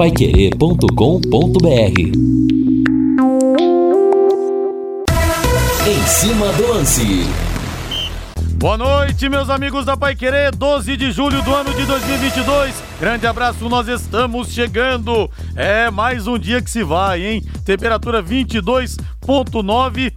paiquerê.com.br Em cima do lance. Boa noite, meus amigos da Pai Querer, 12 de julho do ano de 2022. Grande abraço, nós estamos chegando. É mais um dia que se vai, hein? Temperatura 22.9.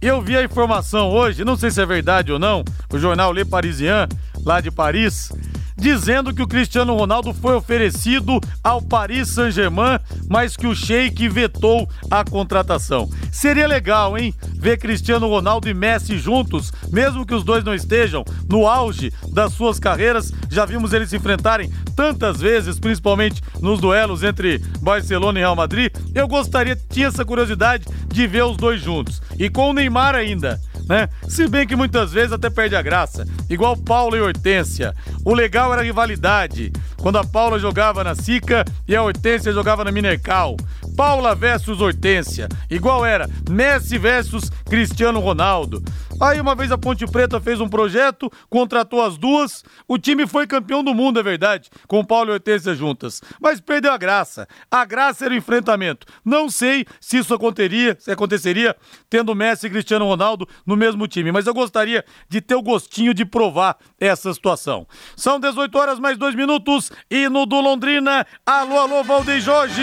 Eu vi a informação hoje, não sei se é verdade ou não, o jornal Le Parisien, lá de Paris, dizendo que o Cristiano Ronaldo foi oferecido ao Paris Saint-Germain, mas que o Sheik vetou a contratação. Seria legal, hein? Ver Cristiano Ronaldo e Messi juntos, mesmo que os dois não estejam no auge das suas carreiras. Já vimos eles se enfrentarem tantas vezes, principalmente nos duelos entre Barcelona e Real Madrid. Eu gostaria, tinha essa curiosidade de ver os dois juntos. E com o Neymar ainda né? Se bem que muitas vezes até perde a graça. Igual Paula e Hortência. O legal era a rivalidade. Quando a Paula jogava na Sica e a Hortência jogava na Minercal. Paula versus Hortência. Igual era Messi versus Cristiano Ronaldo. Aí uma vez a Ponte Preta fez um projeto, contratou as duas, o time foi campeão do mundo, é verdade, com Paulo e Hortência juntas. Mas perdeu a graça. A graça era o enfrentamento. Não sei se isso aconteceria, se aconteceria tendo Messi e Cristiano Ronaldo no mesmo time, mas eu gostaria de ter o gostinho de provar essa situação. São 18 horas mais dois minutos e no do Londrina, alô, alô, Valdeir Jorge!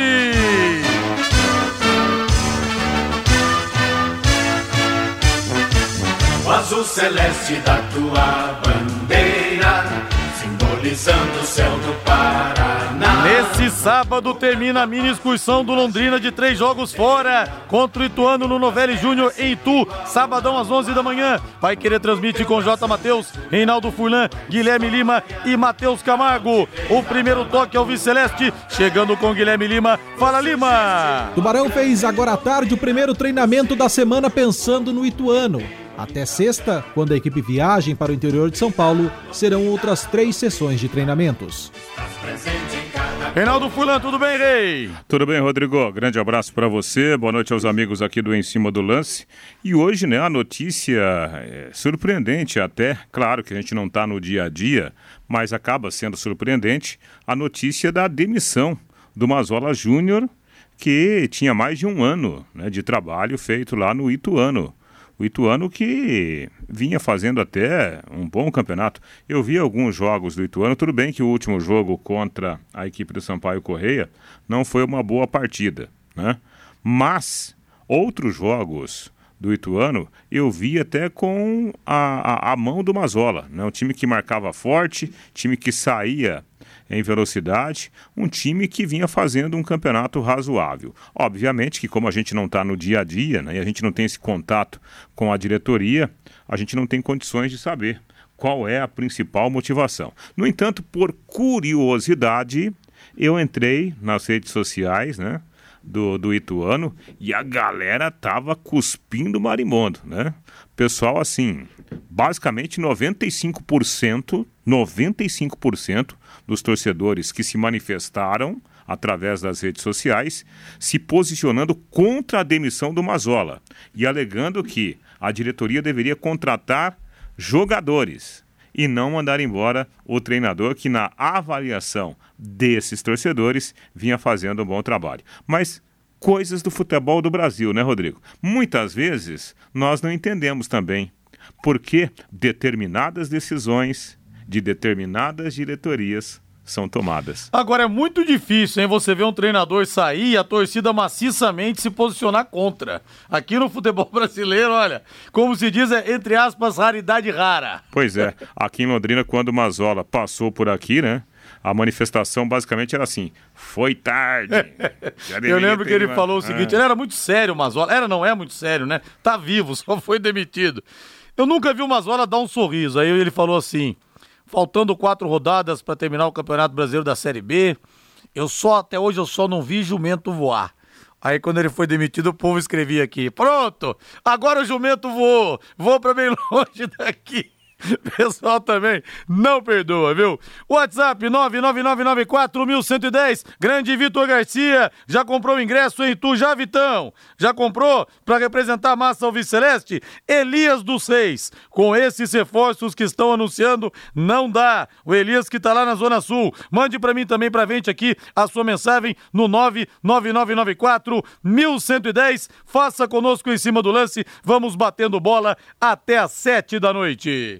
O azul celeste da tua bandeira, simbolizando o céu do Paraná. Nesse sábado termina a mini excursão do Londrina de três jogos fora contra o Ituano no Novelli Júnior em Itu, sabadão às 11 da manhã. Vai querer transmitir com J. Matheus, Reinaldo Furlan, Guilherme Lima e Matheus Camargo. O primeiro toque ao Viceleste, chegando com Guilherme Lima. Fala Lima! Tubarão fez agora à tarde o primeiro treinamento da semana pensando no Ituano. Até sexta, quando a equipe viajem para o interior de São Paulo, serão outras três sessões de treinamentos. Reinaldo Fulan, tudo bem, Rei? Tudo bem, Rodrigo? Grande abraço para você, boa noite aos amigos aqui do Em Cima do Lance. E hoje, né, a notícia é surpreendente até, claro que a gente não está no dia a dia, mas acaba sendo surpreendente, a notícia da demissão do Mazola Júnior, que tinha mais de um ano né, de trabalho feito lá no Ituano o Ituano que vinha fazendo até um bom campeonato. Eu vi alguns jogos do Ituano, tudo bem que o último jogo contra a equipe do Sampaio Correia não foi uma boa partida, né? Mas outros jogos do Ituano eu vi até com a, a, a mão do Mazola, né? Um time que marcava forte, time que saía em velocidade, um time que vinha fazendo um campeonato razoável. Obviamente que como a gente não está no dia a dia, né, e a gente não tem esse contato com a diretoria, a gente não tem condições de saber qual é a principal motivação. No entanto, por curiosidade, eu entrei nas redes sociais, né? Do, do Ituano e a galera tava cuspindo marimbondo, né? Pessoal, assim, basicamente 95%, 95% dos torcedores que se manifestaram através das redes sociais, se posicionando contra a demissão do Mazola e alegando que a diretoria deveria contratar jogadores e não mandar embora o treinador que, na avaliação desses torcedores, vinha fazendo um bom trabalho. Mas coisas do futebol do Brasil, né, Rodrigo? Muitas vezes nós não entendemos também por que determinadas decisões de determinadas diretorias são tomadas. Agora é muito difícil, hein? Você ver um treinador sair e a torcida maciçamente se posicionar contra. Aqui no futebol brasileiro, olha, como se diz, é entre aspas, raridade rara. Pois é, aqui em Londrina, quando o Mazola passou por aqui, né? A manifestação basicamente era assim: foi tarde. Eu lembro que ele uma... falou o seguinte: ah. ele era muito sério, o Mazola. Era, não é muito sério, né? Tá vivo, só foi demitido. Eu nunca vi o Mazola dar um sorriso. Aí ele falou assim: faltando quatro rodadas para terminar o Campeonato Brasileiro da Série B. Eu só, até hoje, eu só não vi jumento voar. Aí quando ele foi demitido, o povo escrevia aqui: Pronto, agora o jumento voou, vou para bem longe daqui. Pessoal também não perdoa, viu? WhatsApp 99994110. Grande Vitor Garcia, já comprou ingresso em Tu, já Vitão? Já comprou para representar a massa Alves Celeste? Elias dos Seis. Com esses reforços que estão anunciando, não dá. O Elias que tá lá na Zona Sul. Mande para mim também pra gente aqui a sua mensagem no 99994 1110. Faça conosco em cima do lance. Vamos batendo bola até às sete da noite.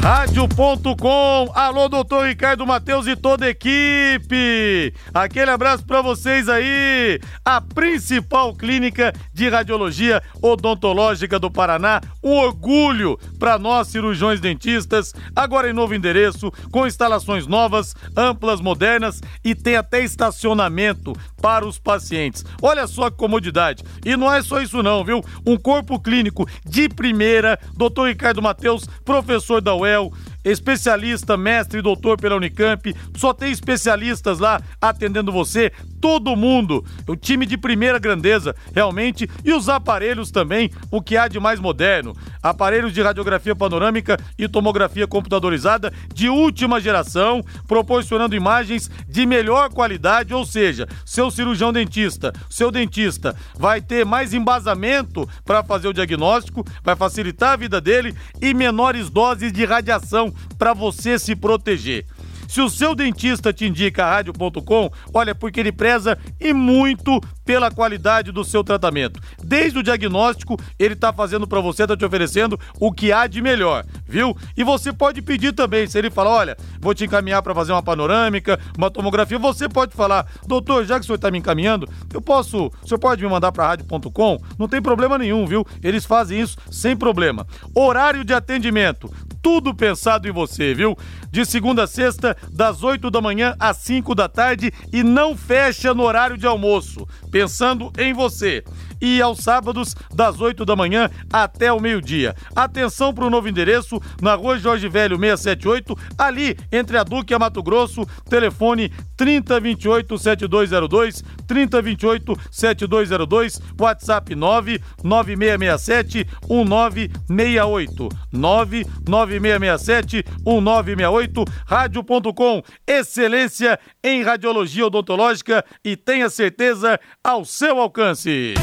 Rádio.com, alô doutor Ricardo Matheus e toda a equipe. Aquele abraço para vocês aí. A principal clínica de radiologia odontológica do Paraná, um orgulho para nós cirurgiões dentistas. Agora em novo endereço, com instalações novas, amplas, modernas e tem até estacionamento para os pacientes. Olha só que comodidade. E não é só isso não, viu? Um corpo clínico de primeira, doutor Ricardo Matheus, professor da UEL, especialista, mestre e doutor pela Unicamp, só tem especialistas lá atendendo você, todo mundo, o time de primeira grandeza, realmente, e os aparelhos também, o que há de mais moderno, aparelhos de radiografia panorâmica e tomografia computadorizada de última geração, proporcionando imagens de melhor qualidade, ou seja, seu cirurgião dentista, seu dentista vai ter mais embasamento para fazer o diagnóstico, vai facilitar a vida dele e menores doses de radiação para você se proteger. Se o seu dentista te indica a rádio.com, olha, porque ele preza e muito pela qualidade do seu tratamento. Desde o diagnóstico, ele está fazendo para você, está te oferecendo o que há de melhor, viu? E você pode pedir também, se ele falar, olha, vou te encaminhar para fazer uma panorâmica, uma tomografia, você pode falar, doutor, já que o senhor está me encaminhando, eu posso, o senhor pode me mandar para rádio.com? Não tem problema nenhum, viu? Eles fazem isso sem problema. Horário de atendimento, tudo pensado em você, viu? De segunda a sexta, das 8 da manhã às 5 da tarde e não fecha no horário de almoço. Pensando em você e aos sábados, das 8 da manhã até o meio-dia. Atenção para o novo endereço, na rua Jorge Velho 678, ali entre a Duque e a Mato Grosso, telefone 3028 7202, 3028 7202, WhatsApp 99667 1968, 99667 1968, rádio.com, excelência em radiologia odontológica e tenha certeza ao seu alcance.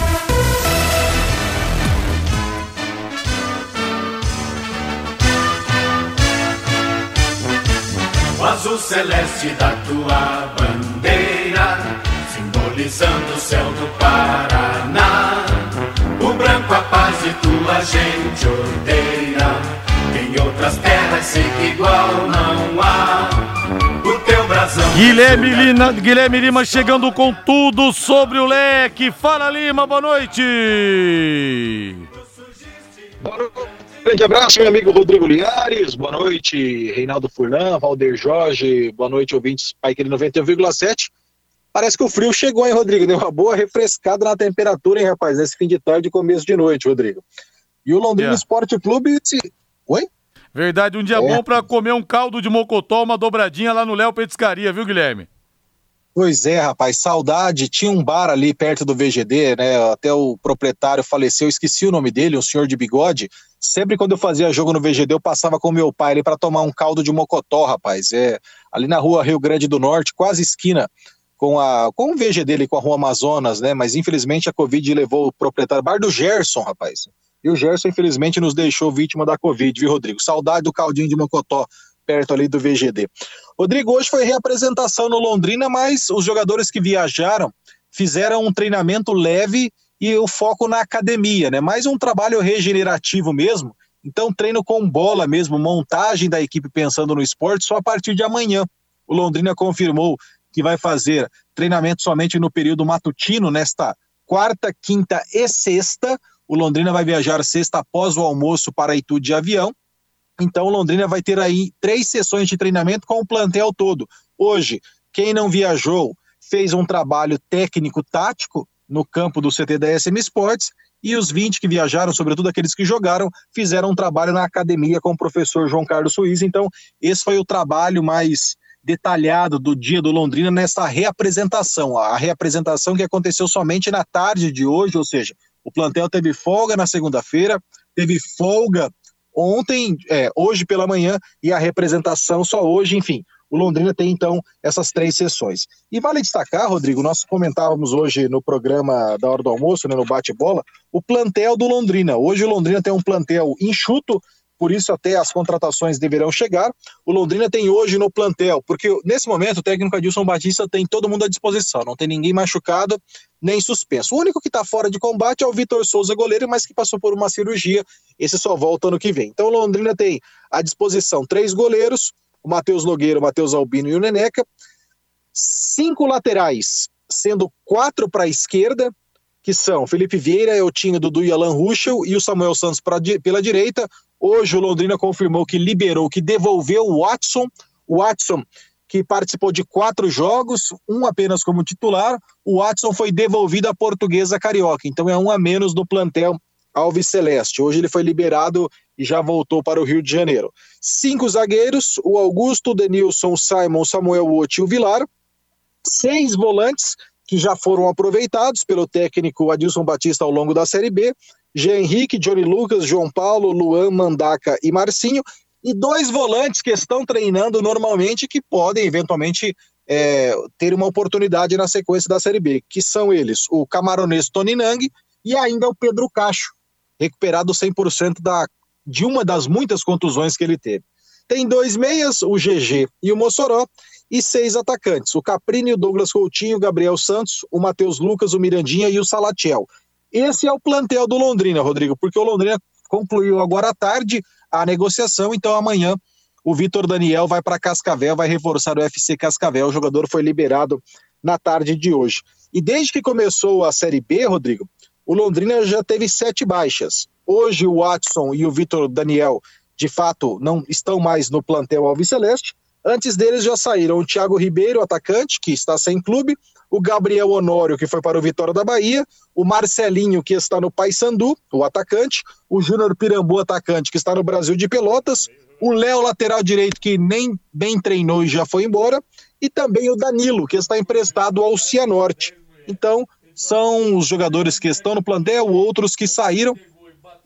Azul celeste da tua bandeira, simbolizando o céu do Paraná. O branco a paz e tua gente odeia. Em outras terras sei que igual não há. O teu brasão. Guilherme Lima, Guilherme Lima chegando com tudo sobre o leque. Fala Lima, boa noite. Boa noite. Grande abraço, meu amigo Rodrigo Linhares. Boa noite, Reinaldo Furlan, Valder Jorge. Boa noite, ouvintes Pai 91,7. Parece que o frio chegou, hein, Rodrigo? Deu uma boa refrescada na temperatura, hein, rapaz? Nesse fim de tarde e começo de noite, Rodrigo. E o Londrina Yeah. Esporte Clube. Se... Oi? Verdade, um dia É. bom pra comer um caldo de mocotó, uma dobradinha lá no Léo Petiscaria, viu, Guilherme? Pois é, rapaz, saudade. Tinha um bar ali perto do VGD, né? Até o proprietário faleceu, esqueci o nome dele, um senhor de bigode. Sempre quando eu fazia jogo no VGD, eu passava com meu pai ali para tomar um caldo de mocotó, rapaz. É ali na rua Rio Grande do Norte, quase esquina com a com o VGD ali com a Rua Amazonas, né? Mas infelizmente a Covid levou o proprietário bar do Gerson, rapaz. E o Gerson infelizmente nos deixou vítima da Covid, viu, Rodrigo? Saudade do caldinho de mocotó perto ali do VGD. Rodrigo, hoje foi reapresentação no Londrina, mas os jogadores que viajaram fizeram um treinamento leve e o foco na academia, né? Mais um trabalho regenerativo mesmo. Então, treino com bola mesmo, montagem da equipe pensando no esporte só a partir de amanhã. O Londrina confirmou que vai fazer treinamento somente no período matutino, nesta quarta, quinta e sexta. O Londrina vai viajar sexta após o almoço para Itu de avião. Então, Londrina vai ter aí três sessões de treinamento com o plantel todo. Hoje, quem não viajou fez um trabalho técnico-tático no campo do CT da SM Sports e os 20 que viajaram, sobretudo aqueles que jogaram, fizeram um trabalho na academia com o professor João Carlos Suíza. Então, esse foi o trabalho mais detalhado do dia do Londrina nessa reapresentação. A reapresentação que aconteceu somente na tarde de hoje, ou seja, o plantel teve folga na segunda-feira, teve folga ontem, é, hoje pela manhã, e a representação só hoje, enfim. O Londrina tem então essas três sessões. E vale destacar, Rodrigo, nós comentávamos hoje no programa da hora do almoço, né, no bate-bola, o plantel do Londrina. Hoje o Londrina tem um plantel enxuto, por isso até as contratações deverão chegar. O Londrina tem hoje no plantel, porque nesse momento o técnico Adilson Batista tem todo mundo à disposição, não tem ninguém machucado nem suspenso. O único que está fora de combate é o Vitor Souza, goleiro, mas que passou por uma cirurgia, esse só volta ano que vem. Então o Londrina tem à disposição três goleiros, o Matheus Nogueira, o Matheus Albino e o Neneca, cinco laterais, sendo quatro para a esquerda, que são Felipe Vieira, Eltinho, Dudu e Alan Ruschel, e o Samuel Santos pra, pela direita, Hoje o Londrina confirmou que liberou, que devolveu o Watson. O Watson, que participou de quatro jogos, um apenas como titular. O Watson foi devolvido à Portuguesa Carioca, então é um a menos do plantel Alves Celeste. Hoje ele foi liberado e já voltou para o Rio de Janeiro. Cinco zagueiros: o Augusto, o Denilson, o Simon, o Samuel Wout e o Vilar. Seis volantes que já foram aproveitados pelo técnico Adilson Batista ao longo da Série B. Jean Henrique, Johnny Lucas, João Paulo, Luan, Mandaca e Marcinho, e dois volantes que estão treinando normalmente que podem eventualmente é, ter uma oportunidade na sequência da Série B, que são eles o camaronês Tony Nang e ainda o Pedro Cacho, recuperado 100% da, de uma das muitas contusões que ele teve. Tem dois meias, o GG e o Mossoró, e seis atacantes, o Caprini, o Douglas Coutinho, o Gabriel Santos, o Matheus Lucas, o Mirandinha e o Salatiel. Esse é o plantel do Londrina, Rodrigo, porque o Londrina concluiu agora à tarde a negociação, então amanhã o Vitor Daniel vai para Cascavel, vai reforçar o FC Cascavel. O jogador foi liberado na tarde de hoje. E desde que começou a Série B, Rodrigo, o Londrina já teve sete baixas. Hoje o Watson e o Vitor Daniel, de fato, não estão mais no plantel Alviceleste. Antes deles já saíram o Thiago Ribeiro, atacante, que está sem clube, o Gabriel Honório, que foi para o Vitória da Bahia, o Marcelinho, que está no Paysandu, o atacante, o Júnior Pirambu, atacante, que está no Brasil de Pelotas, o Léo, lateral direito, que nem bem treinou e já foi embora, e também o Danilo, que está emprestado ao Cianorte. Então, são os jogadores que estão no plantel, outros que saíram.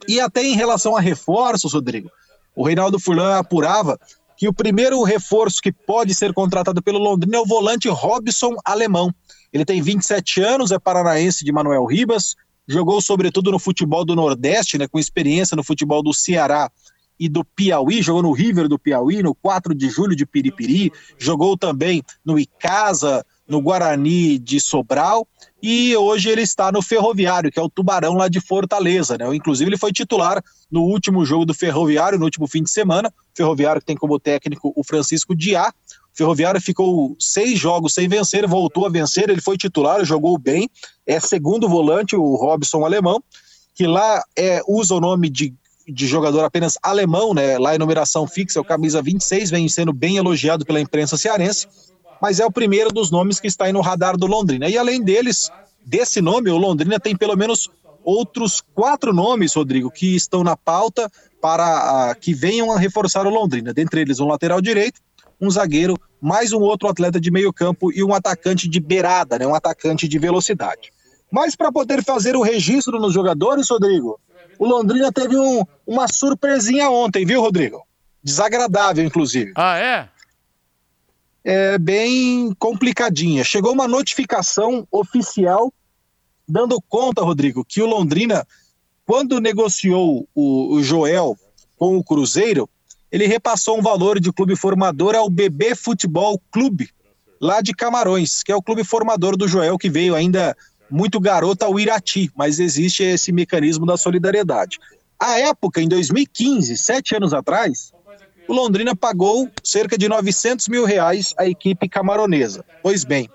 E até em relação a reforços, Rodrigo, o Reinaldo Furlan apurava que o primeiro reforço que pode ser contratado pelo Londrina é o volante Robson Alemão. Ele tem 27 anos, é paranaense de Manuel Ribas, jogou sobretudo no futebol do Nordeste, né, com experiência no futebol do Ceará e do Piauí, jogou no River do Piauí, no 4 de julho de Piripiri, jogou também no Icasa, no Guarani de Sobral, e hoje ele está no Ferroviário, que é o Tubarão lá de Fortaleza, né? Inclusive ele foi titular no último jogo do Ferroviário, no último fim de semana, Ferroviário que tem como técnico o Francisco Diá, Ferroviário ficou seis jogos sem vencer, voltou a vencer, ele foi titular, jogou bem, é segundo volante, o Robson Alemão, que lá é, usa o nome de, de jogador apenas alemão, né? Lá é numeração fixa, é o camisa 26, vem sendo bem elogiado pela imprensa cearense mas é o primeiro dos nomes que está aí no radar do Londrina. E além deles, desse nome, o Londrina tem pelo menos outros quatro nomes, Rodrigo, que estão na pauta para uh, que venham a reforçar o Londrina. Dentre eles, um lateral direito, um zagueiro, mais um outro atleta de meio campo e um atacante de beirada, né, um atacante de velocidade. Mas para poder fazer o registro nos jogadores, Rodrigo, o Londrina teve um, uma surpresinha ontem, viu, Rodrigo? Desagradável, inclusive. Ah, é? É bem complicadinha. Chegou uma notificação oficial dando conta, Rodrigo, que o Londrina, quando negociou o, o Joel com o Cruzeiro, ele repassou um valor de clube formador ao BB Futebol Clube, lá de Camarões, que é o clube formador do Joel, que veio ainda muito garoto ao Irati, mas existe esse mecanismo da solidariedade. À época, em 2015, sete anos atrás, o Londrina pagou cerca de 900 mil reais à equipe camaronesa. Pois bem,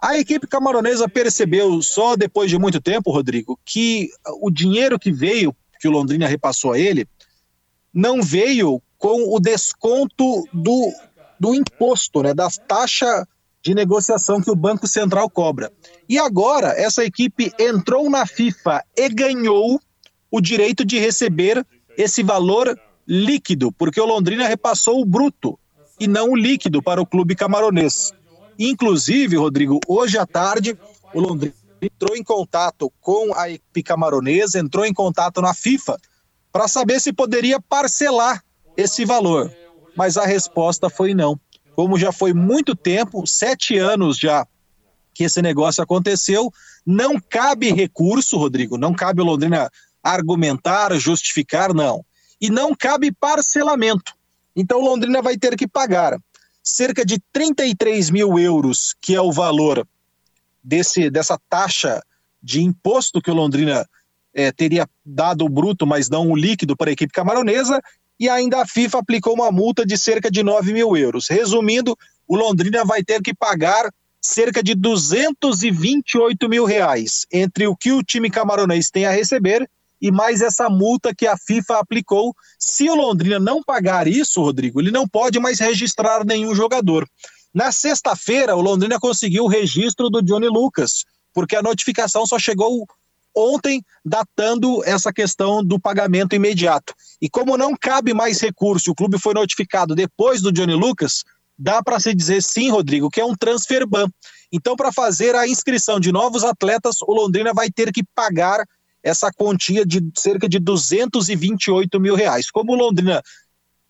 a equipe camaronesa percebeu só depois de muito tempo, Rodrigo, que o dinheiro que veio, que o Londrina repassou a ele, não veio com o desconto do, do imposto, né, da taxa de negociação que o Banco Central cobra. E agora essa equipe entrou na FIFA e ganhou o direito de receber esse valor líquido, porque o Londrina repassou o bruto e não o líquido para o clube camaronês. Inclusive, Rodrigo, hoje à tarde, o Londrina entrou em contato com a equipe camaronesa, entrou em contato na FIFA para saber se poderia parcelar esse valor. Mas a resposta foi não. Como já foi muito tempo, sete anos já que esse negócio aconteceu, não cabe recurso, Rodrigo, não cabe o Londrina argumentar, justificar, não. E não cabe parcelamento. Então Londrina vai ter que pagar cerca de 33 mil euros, que é o valor desse, dessa taxa de imposto que o Londrina é, teria dado o bruto, mas não o líquido para a equipe camaronesa, e ainda a FIFA aplicou uma multa de cerca de 9 mil euros. Resumindo, o Londrina vai ter que pagar cerca de 228 mil reais entre o que o time camaronês tem a receber e mais essa multa que a FIFA aplicou. Se o Londrina não pagar isso, Rodrigo, ele não pode mais registrar nenhum jogador. Na sexta-feira, o Londrina conseguiu o registro do Johnny Lucas, porque a notificação só chegou ontem, datando essa questão do pagamento imediato. E como não cabe mais recurso, o clube foi notificado depois do Johnny Lucas, dá para se dizer sim, Rodrigo, que é um transfer ban. Então, para fazer a inscrição de novos atletas, o Londrina vai ter que pagar essa quantia de cerca de 228 mil reais. Como Londrina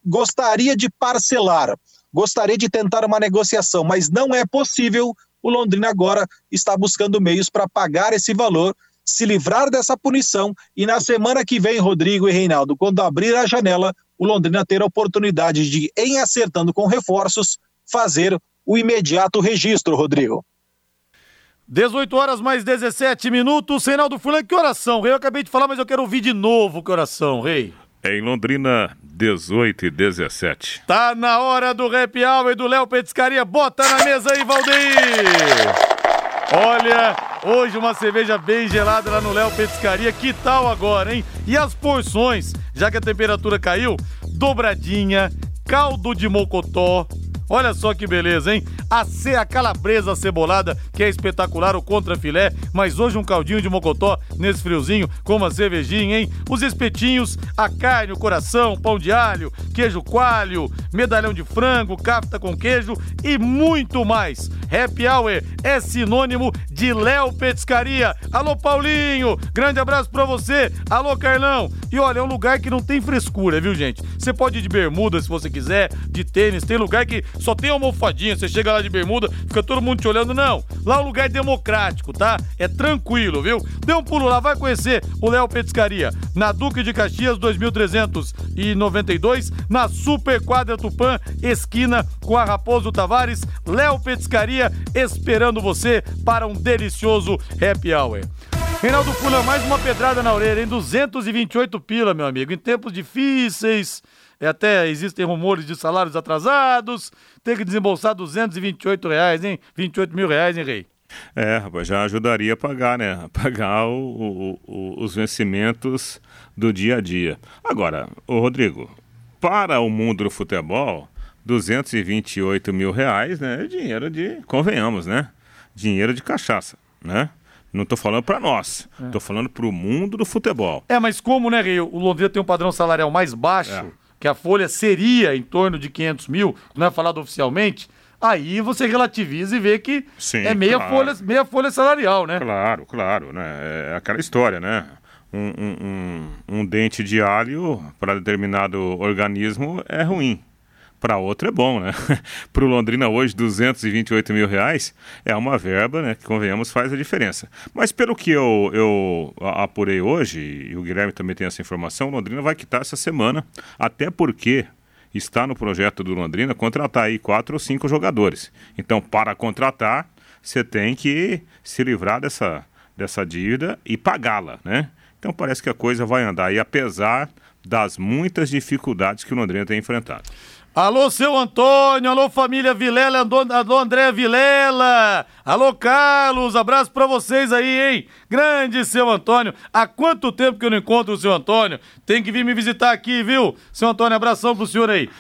gostaria de parcelar, gostaria de tentar uma negociação, mas não é possível, o Londrina agora está buscando meios para pagar esse valor se livrar dessa punição e na semana que vem, Rodrigo e Reinaldo, quando abrir a janela, o Londrina ter a oportunidade de, em acertando com reforços, fazer o imediato registro, Rodrigo. 18 horas mais 17 minutos. Reinaldo Fulan, que oração, Rei? Eu acabei de falar, mas eu quero ouvir de novo que oração, Rei. Em Londrina, 18 e 17. Tá na hora do Rap Hour do Léo Petiscaria. Bota na mesa aí, Valdeir! Olha, hoje uma cerveja bem gelada lá no Léo Petiscaria. Que tal agora, hein? E as porções, já que a temperatura caiu, dobradinha, caldo de mocotó, Olha só que beleza, hein? A, a calabresa cebolada, que é espetacular, o contra filé, mas hoje um caldinho de mocotó nesse friozinho, com uma cervejinha, hein? Os espetinhos, a carne, o coração, pão de alho, queijo coalho, medalhão de frango, cafta com queijo e muito mais. Happy Hour é sinônimo de Léo Petiscaria. Alô, Paulinho, grande abraço pra você. Alô, Carlão. E olha, é um lugar que não tem frescura, viu, gente? Você pode ir de bermuda se você quiser, de tênis, tem lugar que só tem almofadinha, você chega lá de bermuda, fica todo mundo te olhando. Não, lá é um lugar democrático, tá? É tranquilo, viu? Dê um pulo lá, vai conhecer o Léo Petiscaria, na Duque de Caxias 2392, na Super Quadra Tupã, esquina com a Raposo Tavares, Léo Petiscaria esperando você para um delicioso happy hour. Reinaldo Fulan, mais uma pedrada na orelha, em 228 pila, meu amigo. Em tempos difíceis, é, até existem rumores de salários atrasados, tem que desembolsar 228 reais, hein? 28 mil reais, hein, Rei? É, rapaz, já ajudaria a pagar, né? A pagar o, o, o, os vencimentos do dia a dia. Agora, o Rodrigo, para o mundo do futebol, 228 mil reais, né? É dinheiro de, convenhamos, né? Dinheiro de cachaça, né? Não estou falando para nós, estou é. falando para o mundo do futebol. É, mas como, né, Rio? O Londrina tem um padrão salarial mais baixo, é que a folha seria em torno de 500 mil, não é falado oficialmente, aí você relativiza e vê que Sim, é meia, claro. folha, meia folha salarial, né? Claro, claro, né? É aquela história, né? Um, um, um, um dente de alho para determinado organismo é ruim para outro é bom, né? para o Londrina hoje, 228 mil reais é uma verba, né? Que convenhamos faz a diferença. Mas pelo que eu, eu apurei hoje, e o Guilherme também tem essa informação, o Londrina vai quitar essa semana, até porque está no projeto do Londrina contratar aí quatro ou cinco jogadores. Então, para contratar, você tem que se livrar dessa, dessa dívida e pagá-la, né? Então parece que a coisa vai andar, e apesar das muitas dificuldades que o Londrina tem enfrentado. Alô, seu Antônio, alô, família Vilela, alô, André Vilela, alô, Carlos, abraço pra vocês aí, hein? Grande seu Antônio, há quanto tempo que eu não encontro o seu Antônio? Tem que vir me visitar aqui, viu? Seu Antônio, abração pro senhor aí.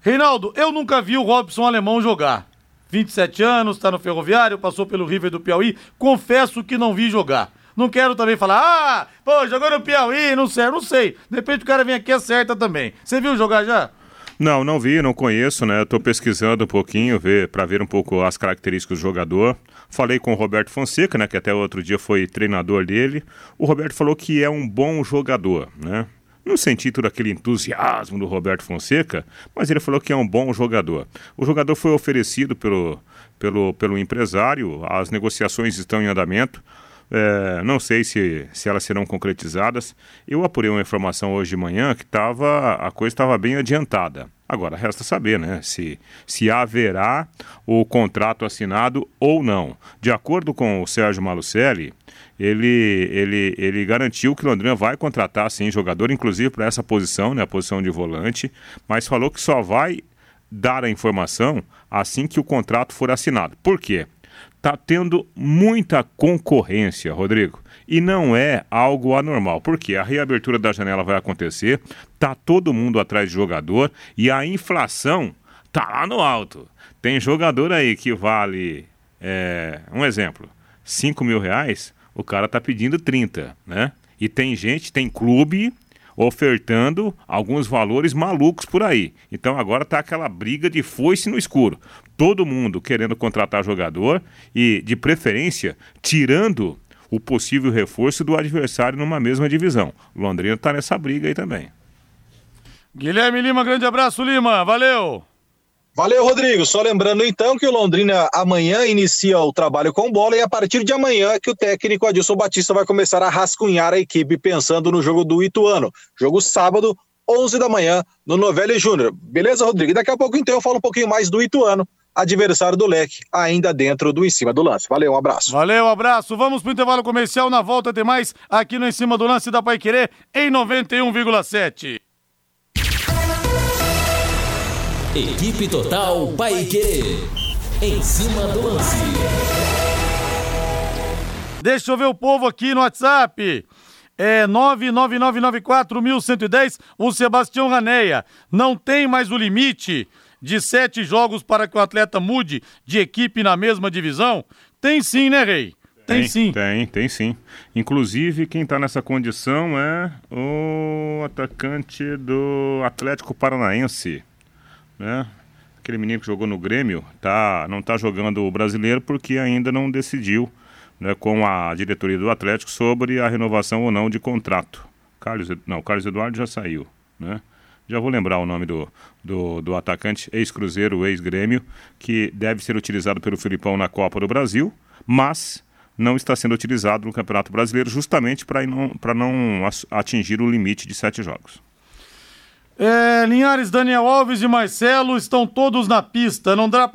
Reinaldo, eu nunca vi o Robson Alemão jogar. 27 anos, tá no Ferroviário, passou pelo River do Piauí, confesso que não vi jogar. Não quero também falar, ah, pô, jogou no Piauí, não sei, não sei. De repente o cara vem aqui e acerta também. Você viu jogar já? Não, não vi, não conheço, né? Estou pesquisando um pouquinho, ver para ver um pouco as características do jogador. Falei com o Roberto Fonseca, né? Que até outro dia foi treinador dele. O Roberto falou que é um bom jogador, né? Não senti todo aquele entusiasmo do Roberto Fonseca, mas ele falou que é um bom jogador. O jogador foi oferecido pelo, pelo, pelo empresário, as negociações estão em andamento. É, não sei se, se elas serão concretizadas. Eu apurei uma informação hoje de manhã que tava, a coisa estava bem adiantada. Agora, resta saber né, se, se haverá o contrato assinado ou não. De acordo com o Sérgio Malucelli, ele, ele, ele garantiu que Londrina vai contratar sim jogador, inclusive para essa posição, né, a posição de volante, mas falou que só vai dar a informação assim que o contrato for assinado. Por quê? Está tendo muita concorrência, Rodrigo. E não é algo anormal, porque a reabertura da janela vai acontecer, tá todo mundo atrás de jogador e a inflação tá lá no alto. Tem jogador aí que vale, é, um exemplo, 5 mil reais, o cara tá pedindo 30, né? E tem gente, tem clube ofertando alguns valores malucos por aí. Então agora tá aquela briga de foice no escuro. Todo mundo querendo contratar jogador e, de preferência, tirando o possível reforço do adversário numa mesma divisão. Londrina está nessa briga aí também. Guilherme Lima, grande abraço, Lima. Valeu! Valeu, Rodrigo. Só lembrando então que o Londrina amanhã inicia o trabalho com bola e a partir de amanhã que o técnico Adilson Batista vai começar a rascunhar a equipe pensando no jogo do Ituano. Jogo sábado, 11 da manhã, no Novelli Júnior. Beleza, Rodrigo? Daqui a pouco então eu falo um pouquinho mais do Ituano adversário do leque, ainda dentro do Em Cima do Lance. Valeu, um abraço. Valeu, um abraço. Vamos pro intervalo comercial. Na volta tem mais aqui no Em Cima do Lance da Pai Querer em 91,7. Equipe Total Paique. Em cima do lance. Deixa eu ver o povo aqui no WhatsApp. É 99994110, o Sebastião Raneia. Não tem mais o limite de sete jogos para que o atleta mude de equipe na mesma divisão? Tem sim, né, Rei? Tem, tem sim. Tem, tem sim. Inclusive, quem está nessa condição é o atacante do Atlético Paranaense, né? Aquele menino que jogou no Grêmio, tá, não está jogando o brasileiro porque ainda não decidiu né, com a diretoria do Atlético sobre a renovação ou não de contrato. Carlos, não, Carlos Eduardo já saiu, né? Já vou lembrar o nome do, do, do atacante, ex-Cruzeiro, ex-Grêmio, que deve ser utilizado pelo Filipão na Copa do Brasil, mas não está sendo utilizado no Campeonato Brasileiro justamente para não, não atingir o limite de sete jogos. É, Linhares, Daniel Alves e Marcelo estão todos na pista. Não dá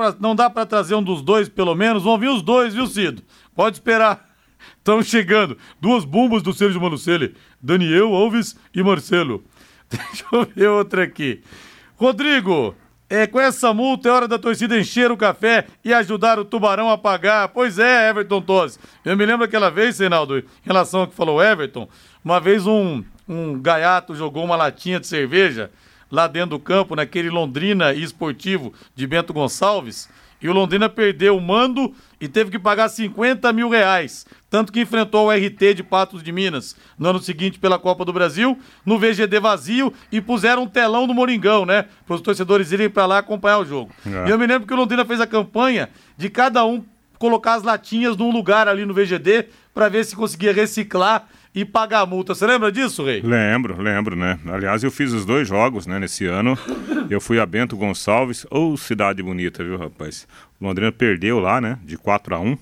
para trazer um dos dois pelo menos. Vão vir os dois, viu, Cido? Pode esperar. Estão chegando duas bombas do Sérgio Malucelli, Daniel Alves e Marcelo. Deixa eu ver outra aqui. Rodrigo, é, com essa multa é hora da torcida encher o café e ajudar o Tubarão a pagar. Pois é, Everton Tosi. Eu me lembro aquela vez, Reinaldo, em relação ao que falou Everton, uma vez um, um gaiato jogou uma latinha de cerveja lá dentro do campo, naquele Londrina esportivo de Bento Gonçalves, e o Londrina perdeu o mando e teve que pagar 50 mil reais. Tanto que enfrentou o RT de Patos de Minas no ano seguinte pela Copa do Brasil, no VGD vazio e puseram um telão no Moringão, né? Para os torcedores irem para lá acompanhar o jogo. É. E eu me lembro que o Londrina fez a campanha de cada um colocar as latinhas num lugar ali no VGD para ver se conseguia reciclar e pagar a multa. Você lembra disso, Rei? Lembro, lembro, né? Aliás, eu fiz os dois jogos, né, nesse ano. Eu fui a Bento Gonçalves, ou oh, cidade bonita, viu, rapaz? O Londrina perdeu lá, né, de 4 a 1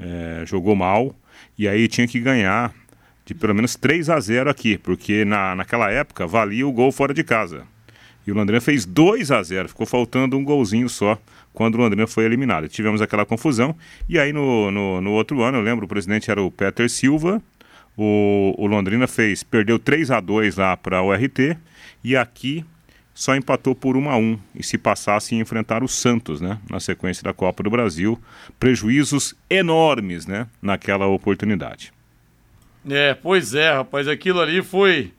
é, jogou mal, e aí tinha que ganhar de pelo menos 3 a 0 aqui, porque na, naquela época valia o gol fora de casa. E o Londrina fez 2 a 0 ficou faltando um golzinho só quando o Londrina foi eliminado. Tivemos aquela confusão, e aí no, no, no outro ano, eu lembro, o presidente era o Peter Silva, o, o Londrina fez, perdeu 3 a 2 lá para o RT e aqui só empatou por 1 a 1 e se passasse ia enfrentar o Santos, né, na sequência da Copa do Brasil, prejuízos enormes, né, naquela oportunidade. É, pois é, rapaz, aquilo ali foi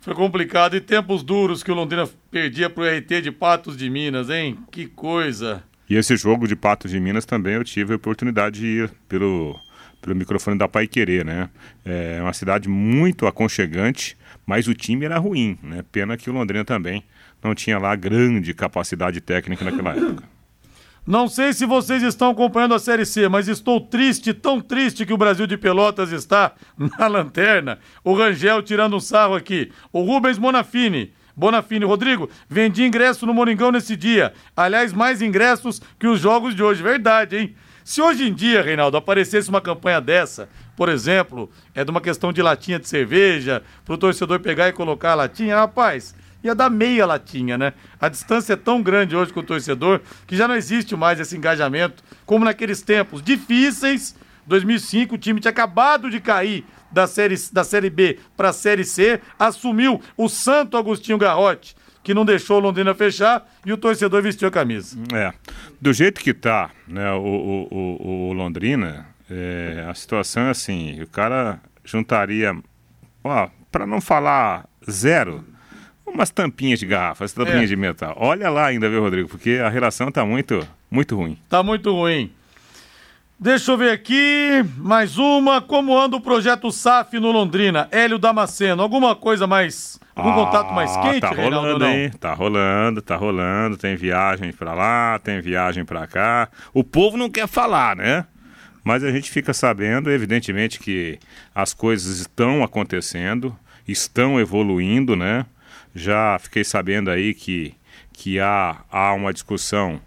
foi complicado e tempos duros que o Londrina perdia pro RT de Patos de Minas, hein? Que coisa. E esse jogo de Patos de Minas também eu tive a oportunidade de ir pelo pelo microfone da Pai Querer, né? É uma cidade muito aconchegante, mas o time era ruim, né? Pena que o Londrina também não tinha lá grande capacidade técnica naquela época. Não sei se vocês estão acompanhando a Série C, mas estou triste, tão triste que o Brasil de Pelotas está na lanterna. O Rangel tirando um sarro aqui. O Rubens Bonafini. Bonafini, Rodrigo, vendi ingresso no Moringão nesse dia. Aliás, mais ingressos que os jogos de hoje. Verdade, hein? Se hoje em dia, Reinaldo, aparecesse uma campanha dessa, por exemplo, é de uma questão de latinha de cerveja, para o torcedor pegar e colocar a latinha, rapaz, ia dar meia latinha, né? A distância é tão grande hoje com o torcedor que já não existe mais esse engajamento como naqueles tempos difíceis. 2005, o time tinha acabado de cair da Série, da série B para a Série C, assumiu o Santo Agostinho Garrote, que não deixou o Londrina fechar e o torcedor vestiu a camisa. É, do jeito que tá, né, o, o, o, o Londrina, é, a situação é assim, o cara juntaria, ó, para não falar zero, umas tampinhas de garrafa, tampinhas é. de metal. Olha lá ainda, viu, Rodrigo? Porque a relação tá muito, muito ruim. Tá muito ruim. Deixa eu ver aqui, mais uma. Como anda o projeto SAF no Londrina? Hélio Damasceno, alguma coisa mais. Algum ah, contato mais quente, tá rolando, Reinaldo, hein? Tá rolando, tá rolando. Tem viagem pra lá, tem viagem pra cá. O povo não quer falar, né? Mas a gente fica sabendo, evidentemente, que as coisas estão acontecendo, estão evoluindo, né? Já fiquei sabendo aí que, que há, há uma discussão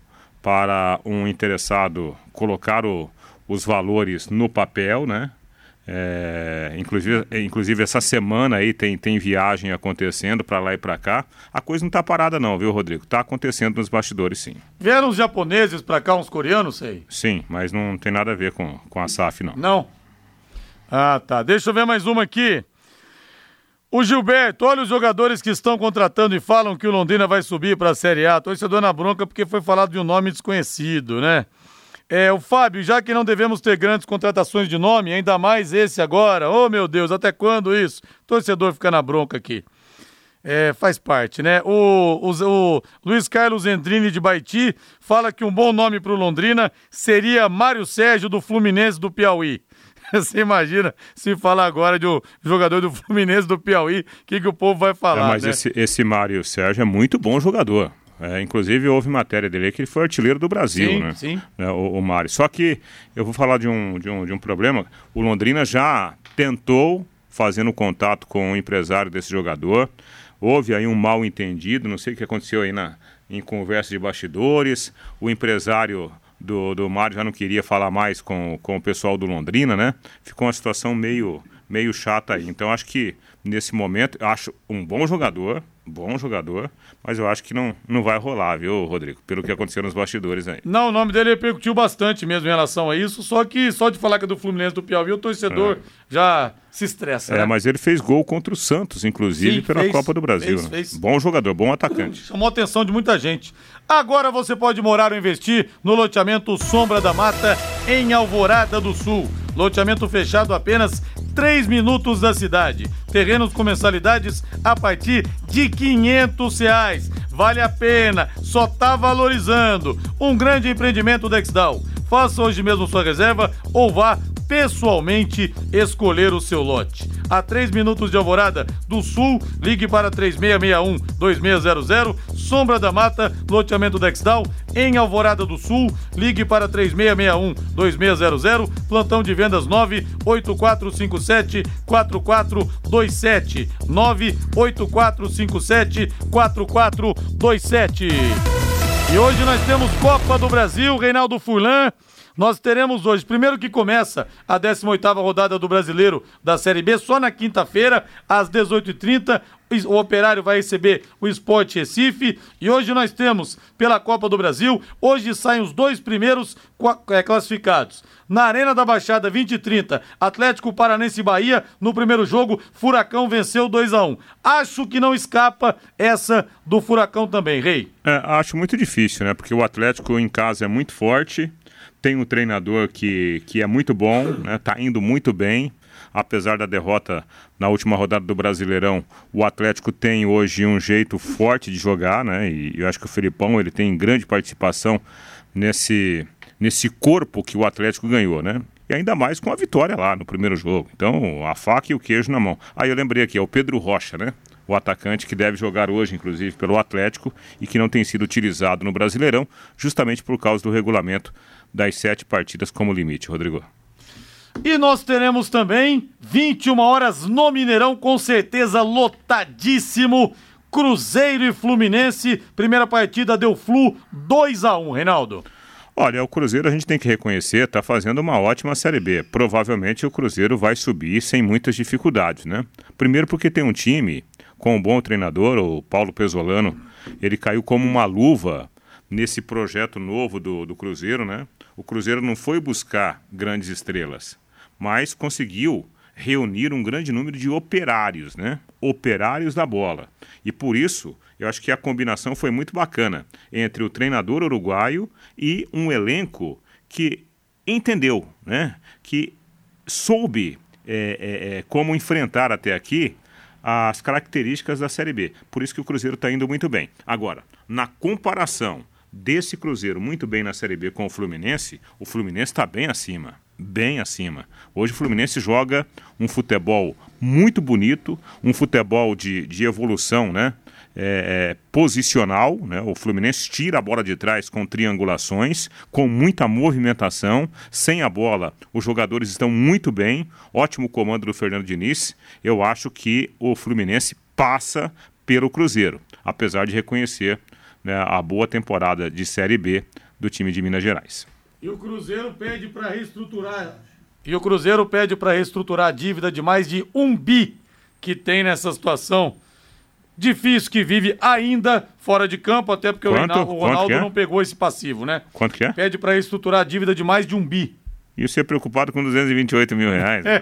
para um interessado colocar o, os valores no papel, né? É, inclusive, inclusive essa semana aí tem, tem viagem acontecendo para lá e para cá. A coisa não está parada não, viu, Rodrigo? Está acontecendo nos bastidores, sim. Vieram os japoneses para cá, uns coreanos, sei? Sim, mas não tem nada a ver com, com a SAF, não. Não? Ah, tá. Deixa eu ver mais uma aqui. O Gilberto, olha os jogadores que estão contratando e falam que o Londrina vai subir para a Série A. Torcedor na bronca porque foi falado de um nome desconhecido, né? É, o Fábio, já que não devemos ter grandes contratações de nome, ainda mais esse agora. Oh, meu Deus, até quando isso? Torcedor fica na bronca aqui. É, faz parte, né? O, o, o, Luiz Carlos Endrini de Baiti fala que um bom nome para o Londrina seria Mário Sérgio do Fluminense do Piauí. Você imagina se falar agora de um jogador do Fluminense do Piauí, o que, que o povo vai falar? É, mas né? esse, esse Mário Sérgio é muito bom jogador. É, inclusive houve matéria dele que ele foi artilheiro do Brasil, sim, né? Sim. É, o, o Mário. Só que eu vou falar de um, de, um, de um problema. O Londrina já tentou fazendo contato com o empresário desse jogador. Houve aí um mal entendido, não sei o que aconteceu aí na, em conversa de bastidores. O empresário do, do Mário já não queria falar mais com, com o pessoal do Londrina, né? Ficou uma situação meio, meio chata aí. Então acho que nesse momento, acho um bom jogador, bom jogador, mas eu acho que não, não vai rolar, viu, Rodrigo? Pelo que aconteceu nos bastidores aí. Não, o nome dele repercutiu bastante mesmo em relação a isso, só que só de falar que é do Fluminense do Piauí, o torcedor é. já se estressa. É, né? mas ele fez gol contra o Santos, inclusive, Sim, pela fez, Copa do Brasil. Fez, né? fez. Bom jogador, bom atacante. Chamou a atenção de muita gente. Agora você pode morar ou investir no loteamento Sombra da Mata, em Alvorada do Sul. Loteamento fechado apenas 3 minutos da cidade. Terrenos com mensalidades a partir de 500 reais. Vale a pena, só tá valorizando. Um grande empreendimento da Exdal. Faça hoje mesmo sua reserva ou vá pessoalmente escolher o seu lote. A 3 minutos de Alvorada do Sul, ligue para 3661-2600. Sombra da Mata, loteamento Dexdal, em Alvorada do Sul, ligue para 3661-2600. Plantão de vendas 98457-4427. 98457-4427. E hoje nós temos Copa do Brasil, Reinaldo Furlan. Nós teremos hoje, primeiro que começa a 18ª rodada do Brasileiro da Série B, só na quinta-feira, às 18h30, o Operário vai receber o Sport Recife e hoje nós temos pela Copa do Brasil, hoje saem os dois primeiros é, classificados. Na Arena da Baixada 20 e 30, Atlético Paranense e Bahia, no primeiro jogo, Furacão venceu 2 a 1 Acho que não escapa essa do Furacão também, Rei. É, acho muito difícil, né? Porque o Atlético em casa é muito forte, tem um treinador que, que é muito bom, né? Tá indo muito bem. Apesar da derrota na última rodada do Brasileirão, o Atlético tem hoje um jeito forte de jogar, né? E eu acho que o Felipão ele tem grande participação nesse, nesse corpo que o Atlético ganhou, né? E ainda mais com a vitória lá no primeiro jogo. Então, a faca e o queijo na mão. Aí eu lembrei aqui, é o Pedro Rocha, né? o atacante que deve jogar hoje, inclusive, pelo Atlético e que não tem sido utilizado no Brasileirão, justamente por causa do regulamento das sete partidas como limite, Rodrigo. E nós teremos também 21 horas no Mineirão, com certeza lotadíssimo. Cruzeiro e Fluminense, primeira partida deu Flu 2 a 1 Reinaldo. Olha, o Cruzeiro a gente tem que reconhecer, está fazendo uma ótima Série B. Provavelmente o Cruzeiro vai subir sem muitas dificuldades, né? Primeiro porque tem um time com um bom treinador, o Paulo Pesolano, ele caiu como uma luva nesse projeto novo do, do Cruzeiro, né? O Cruzeiro não foi buscar grandes estrelas, mas conseguiu reunir um grande número de operários, né? Operários da bola. E por isso, eu acho que a combinação foi muito bacana entre o treinador uruguaio e um elenco que entendeu, né? Que soube é, é, é como enfrentar até aqui as características da Série B. Por isso que o Cruzeiro está indo muito bem. Agora, na comparação desse Cruzeiro muito bem na Série B com o Fluminense, o Fluminense está bem acima bem acima. Hoje o Fluminense joga um futebol muito bonito, um futebol de, de evolução, né? É, é, posicional, né? o Fluminense tira a bola de trás com triangulações, com muita movimentação, sem a bola, os jogadores estão muito bem, ótimo comando do Fernando Diniz. Eu acho que o Fluminense passa pelo Cruzeiro, apesar de reconhecer né, a boa temporada de Série B do time de Minas Gerais. E o Cruzeiro pede para reestruturar. E o Cruzeiro pede para reestruturar a dívida de mais de um bi que tem nessa situação difícil que vive ainda fora de campo, até porque Quanto? o Ronaldo, o Ronaldo é? não pegou esse passivo, né? Quanto que é? Pede para reestruturar a dívida de mais de um bi. E você é preocupado com 228 mil reais?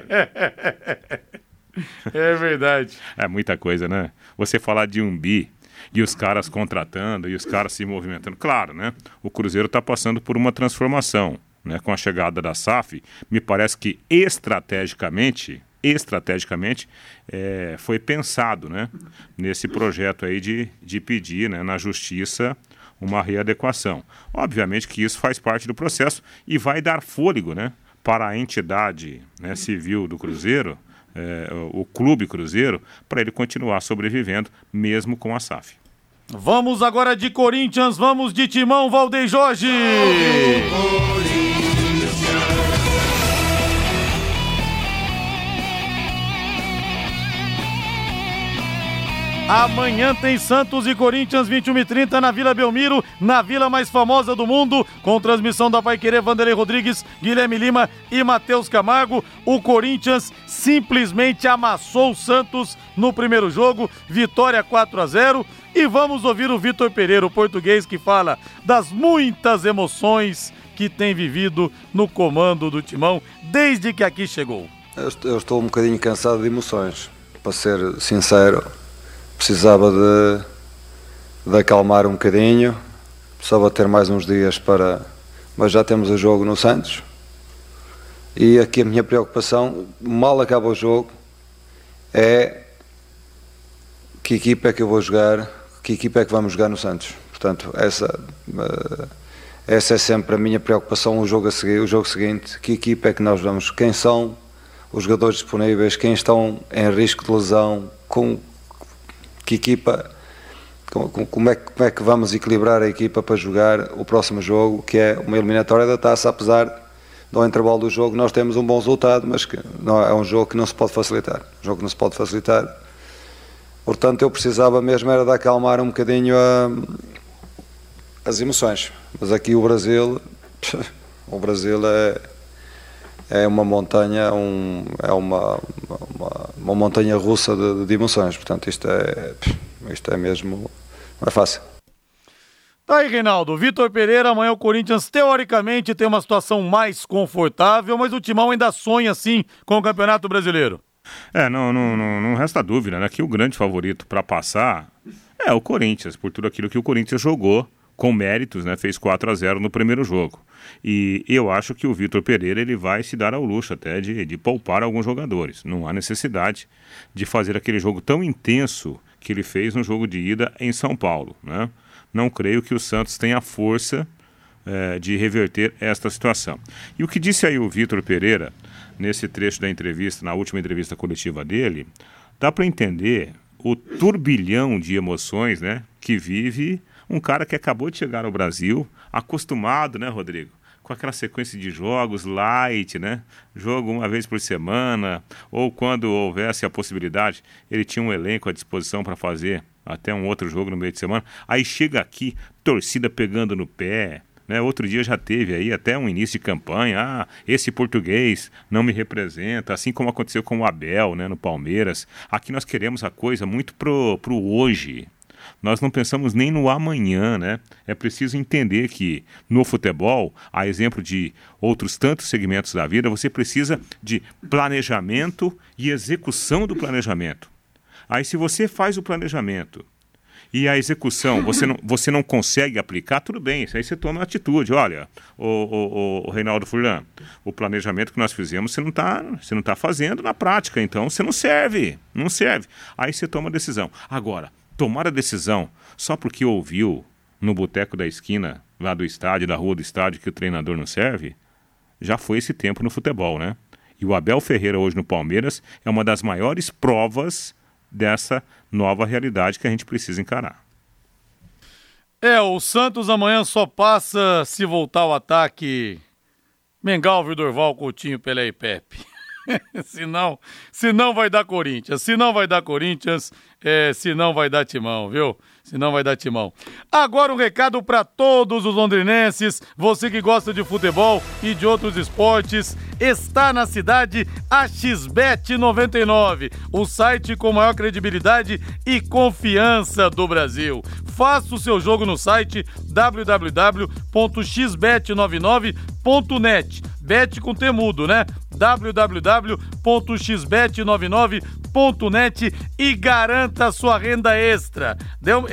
é verdade. É muita coisa, né? Você falar de um bi e os caras contratando e os caras se movimentando. Claro, né? O Cruzeiro está passando por uma transformação. Né, com a chegada da SAF, me parece que estrategicamente, estrategicamente é, foi pensado né, nesse projeto aí de, de pedir né, na justiça uma readequação. Obviamente que isso faz parte do processo e vai dar fôlego né, para a entidade né, civil do Cruzeiro, é, o Clube Cruzeiro, para ele continuar sobrevivendo mesmo com a SAF. Vamos agora de Corinthians, vamos de Timão Valdem Jorge. Amanhã tem Santos e Corinthians, 21 e 30 na Vila Belmiro, na vila mais famosa do mundo, com transmissão da Pai Querer, Vanderlei Rodrigues, Guilherme Lima e Matheus Camargo. O Corinthians simplesmente amassou o Santos no primeiro jogo, vitória 4 a 0. E vamos ouvir o Vitor Pereira, o português, que fala das muitas emoções que tem vivido no comando do Timão desde que aqui chegou. Eu estou um bocadinho cansado de emoções, para ser sincero. Precisava de, de acalmar um bocadinho, precisava ter mais uns dias para. Mas já temos o jogo no Santos. E aqui a minha preocupação, mal acaba o jogo, é que equipa é que eu vou jogar, que equipa é que vamos jogar no Santos. Portanto, essa, eh, essa é sempre a minha preocupação o jogo a seguir, o jogo seguinte, que equipa é que nós vamos, quem são os jogadores disponíveis, quem estão em risco de lesão, com que equipa como é, como é que vamos equilibrar a equipa para jogar o próximo jogo, que é uma eliminatória da taça, apesar do intervalo do jogo nós temos um bom resultado, mas que não, é um jogo que não se pode facilitar. Um jogo que não se pode facilitar Portanto, eu precisava mesmo era de acalmar um bocadinho a, as emoções. Mas aqui o Brasil, o Brasil é, é uma montanha, um, é uma, uma, uma montanha russa de, de, emoções. Portanto, isto é, isto é mesmo, não é fácil. Tá aí, Reinaldo. Vitor Pereira, amanhã o Corinthians teoricamente tem uma situação mais confortável, mas o Timão ainda sonha sim com o Campeonato Brasileiro. É, não, não, não, não resta dúvida, né? Que o grande favorito para passar é o Corinthians, por tudo aquilo que o Corinthians jogou com méritos, né? Fez 4 a 0 no primeiro jogo. E eu acho que o Vitor Pereira ele vai se dar ao luxo até de, de poupar alguns jogadores. Não há necessidade de fazer aquele jogo tão intenso que ele fez no jogo de ida em São Paulo, né? Não creio que o Santos tenha força é, de reverter esta situação. E o que disse aí o Vitor Pereira nesse trecho da entrevista, na última entrevista coletiva dele, dá para entender o turbilhão de emoções, né, que vive um cara que acabou de chegar ao Brasil, acostumado, né, Rodrigo? Com aquela sequência de jogos light, né? Jogo uma vez por semana, ou quando houvesse a possibilidade, ele tinha um elenco à disposição para fazer até um outro jogo no meio de semana. Aí chega aqui, torcida pegando no pé, né? Outro dia já teve aí até um início de campanha. Ah, esse português não me representa, assim como aconteceu com o Abel né, no Palmeiras. Aqui nós queremos a coisa muito pro, pro hoje. Nós não pensamos nem no amanhã, né? É preciso entender que no futebol, a exemplo de outros tantos segmentos da vida, você precisa de planejamento e execução do planejamento. Aí, se você faz o planejamento e a execução você não, você não consegue aplicar, tudo bem, isso aí você toma uma atitude. Olha, o, o, o Reinaldo Furlan, o planejamento que nós fizemos você não está tá fazendo na prática, então você não serve, não serve. Aí você toma a decisão. Agora, tomar a decisão só porque ouviu no boteco da esquina, lá do estádio, da rua do estádio, que o treinador não serve, já foi esse tempo no futebol, né? E o Abel Ferreira hoje no Palmeiras é uma das maiores provas dessa nova realidade que a gente precisa encarar. É, o Santos amanhã só passa se voltar ao ataque Mengal, Vidorval, Coutinho, Pelé e Pepe. senão, senão vai dar Corinthians. Se não vai dar Corinthians, é, se não vai dar Timão, viu? Senão vai dar timão. Agora um recado para todos os londrinenses, você que gosta de futebol e de outros esportes, está na cidade a XBET 99, o site com maior credibilidade e confiança do Brasil. Faça o seu jogo no site www.xbet99.net. Bet com temudo, né? www.xbet99.net e garanta sua renda extra.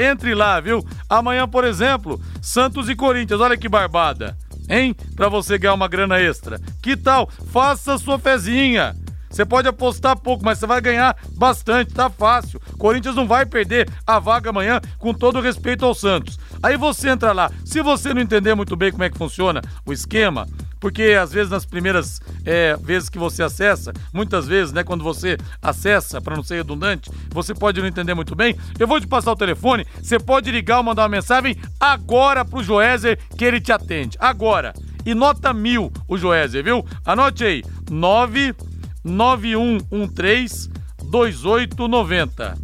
Entre lá, viu? Amanhã, por exemplo, Santos e Corinthians, olha que barbada. Hein? Para você ganhar uma grana extra. Que tal? Faça sua fezinha. Você pode apostar pouco, mas você vai ganhar bastante, tá fácil. Corinthians não vai perder a vaga amanhã, com todo respeito ao Santos. Aí você entra lá. Se você não entender muito bem como é que funciona o esquema, porque às vezes nas primeiras é, vezes que você acessa, muitas vezes, né, quando você acessa, para não ser redundante, você pode não entender muito bem. Eu vou te passar o telefone, você pode ligar ou mandar uma mensagem agora pro Joézer que ele te atende. Agora. E nota mil o Joézer, viu? Anote aí: 99113 2890.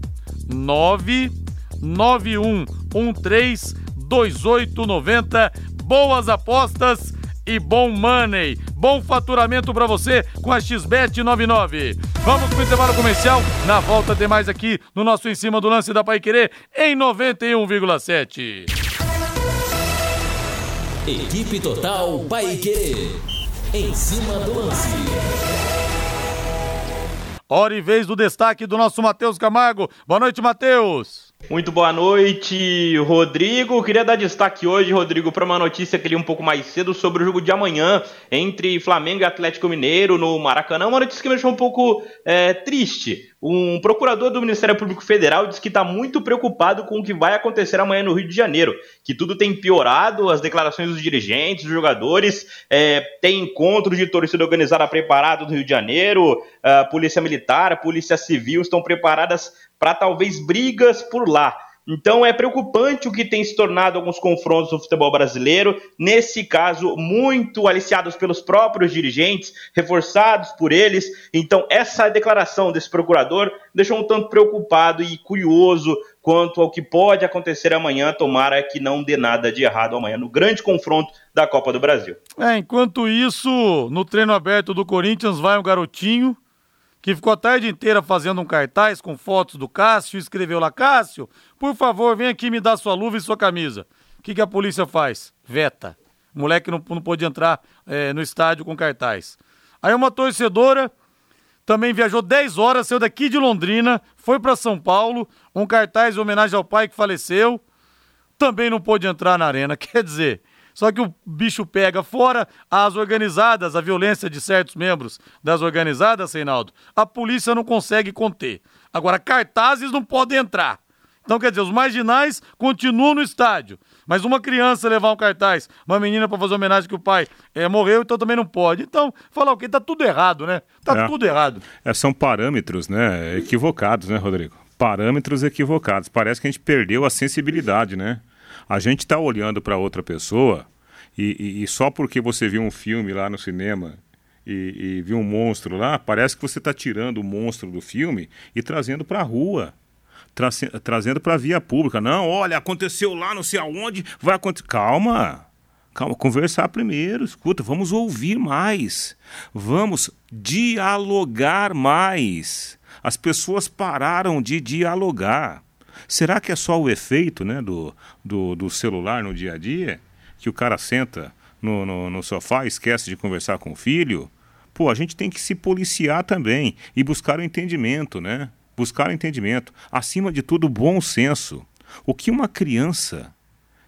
99113 2890. Boas apostas e bom money. Bom faturamento para você com a XBET 99. Vamos pro intervalo comercial. Na volta tem mais aqui no nosso Em Cima do Lance da Pai Querer em 91,7. Equipe Total Paique. Em cima do lance. Hora e vez do destaque do nosso Matheus Camargo. Boa noite, Matheus. Muito boa noite, Rodrigo. Queria dar destaque hoje, Rodrigo, para uma notícia que li um pouco mais cedo sobre o jogo de amanhã entre Flamengo e Atlético Mineiro no Maracanã. Uma notícia que me deixou um pouco é, triste. Um procurador do Ministério Público Federal diz que está muito preocupado com o que vai acontecer amanhã no Rio de Janeiro, que tudo tem piorado, as declarações dos dirigentes, dos jogadores, é, tem encontros de torcida organizada preparado no Rio de Janeiro, a Polícia Militar, a Polícia Civil estão preparadas para talvez brigas por lá. Então é preocupante o que tem se tornado alguns confrontos no futebol brasileiro, nesse caso, muito aliciados pelos próprios dirigentes, reforçados por eles. Então, essa declaração desse procurador deixou um tanto preocupado e curioso quanto ao que pode acontecer amanhã. Tomara que não dê nada de errado amanhã no grande confronto da Copa do Brasil. É, enquanto isso, no treino aberto do Corinthians vai um garotinho que ficou a tarde inteira fazendo um cartaz com fotos do Cássio, escreveu lá, Cássio, por favor, vem aqui me dar sua luva e sua camisa. O que, que a polícia faz? Veta. O moleque não, não pôde entrar é, no estádio com cartaz. Aí uma torcedora também viajou 10 horas, saiu daqui de Londrina, foi para São Paulo, um cartaz em homenagem ao pai que faleceu, também não pôde entrar na arena. Quer dizer, só que o bicho pega fora as organizadas, a violência de certos membros das organizadas, Reinaldo, a polícia não consegue conter. Agora, cartazes não podem entrar. Então, quer dizer, os marginais continuam no estádio. Mas uma criança levar um cartaz, uma menina para fazer homenagem que o pai é, morreu, então também não pode. Então, falar o quê? Tá tudo errado, né? Tá é. tudo errado. É, são parâmetros, né, equivocados, né, Rodrigo? parâmetros equivocados. Parece que a gente perdeu a sensibilidade, né? A gente está olhando para outra pessoa e, e, e, só porque você viu um filme lá no cinema e, e viu um monstro lá, parece que você está tirando o monstro do filme e trazendo para a rua. Tra trazendo para a via pública. Não, olha, aconteceu lá, não sei aonde, vai acontecer. Calma, calma, conversar primeiro, escuta, vamos ouvir mais, vamos dialogar mais. As pessoas pararam de dialogar. Será que é só o efeito né, do, do, do celular no dia a dia? Que o cara senta no, no, no sofá esquece de conversar com o filho? Pô, a gente tem que se policiar também e buscar o entendimento, né? Buscar o entendimento. Acima de tudo, bom senso. O que uma criança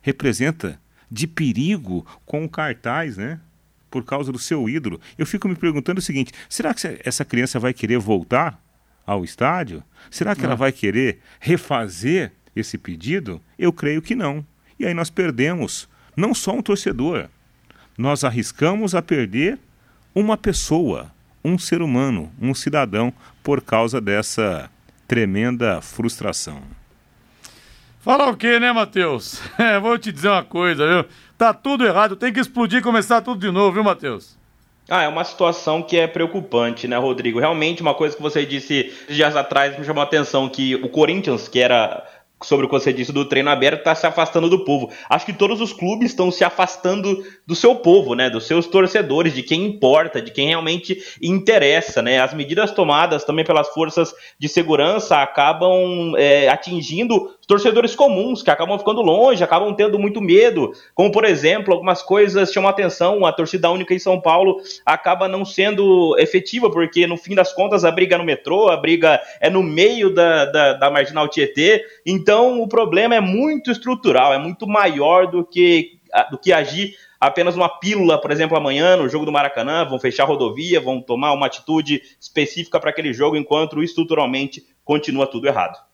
representa de perigo com o cartaz, né? Por causa do seu ídolo. Eu fico me perguntando o seguinte: será que essa criança vai querer voltar ao estádio? Será que ela vai querer refazer esse pedido? Eu creio que não. E aí nós perdemos não só um torcedor, nós arriscamos a perder uma pessoa, um ser humano, um cidadão, por causa dessa tremenda frustração. Falar o quê, né, Matheus? É, vou te dizer uma coisa, viu? Tá tudo errado, tem que explodir e começar tudo de novo, viu, Matheus? Ah, é uma situação que é preocupante, né, Rodrigo? Realmente, uma coisa que você disse dias atrás me chamou a atenção, que o Corinthians, que era sobre o que você disse do treino aberto, está se afastando do povo. Acho que todos os clubes estão se afastando do seu povo, né? Dos seus torcedores, de quem importa, de quem realmente interessa, né? As medidas tomadas também pelas forças de segurança acabam é, atingindo torcedores comuns que acabam ficando longe, acabam tendo muito medo. Como, por exemplo, algumas coisas chamam atenção, a torcida única em São Paulo acaba não sendo efetiva, porque no fim das contas a briga é no metrô, a briga é no meio da, da, da Marginal Tietê. Então o problema é muito estrutural, é muito maior do que, do que agir apenas uma pílula, por exemplo, amanhã no jogo do Maracanã, vão fechar a rodovia, vão tomar uma atitude específica para aquele jogo, enquanto estruturalmente continua tudo errado.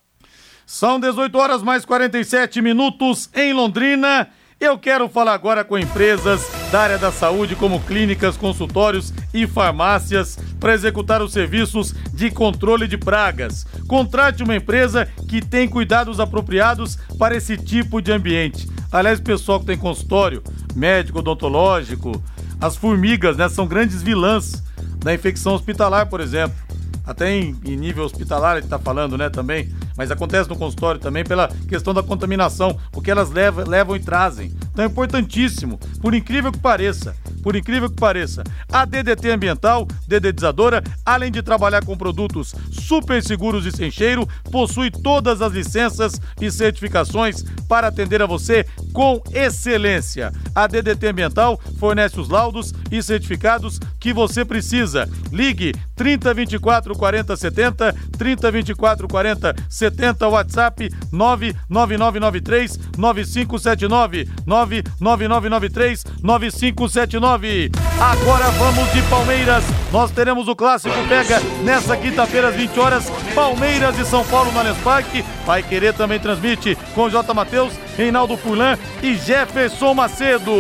São 18 horas mais 47 minutos em Londrina. Eu quero falar agora com empresas da área da saúde, como clínicas, consultórios e farmácias, para executar os serviços de controle de pragas. Contrate uma empresa que tem cuidados apropriados para esse tipo de ambiente. Aliás, pessoal que tem consultório, médico, odontológico, as formigas, né, são grandes vilãs da infecção hospitalar, por exemplo até em, em nível hospitalar, a gente está falando, né, também, mas acontece no consultório também pela questão da contaminação, porque elas levam, levam e trazem. Então é importantíssimo, por incrível que pareça, por incrível que pareça, a DDT Ambiental, dedetizadora, além de trabalhar com produtos super seguros e sem cheiro, possui todas as licenças e certificações para atender a você com excelência. A DDT Ambiental fornece os laudos e certificados que você precisa. Ligue 3024 40 70, 30 24 40 70, WhatsApp 99993 9579, 99993 9579. Agora vamos de Palmeiras. Nós teremos o clássico pega nessa quinta-feira às 20 horas, Palmeiras e São Paulo no Allianz Parque. Vai querer também transmite com J. Matheus, Reinaldo Furlan e Jefferson Macedo.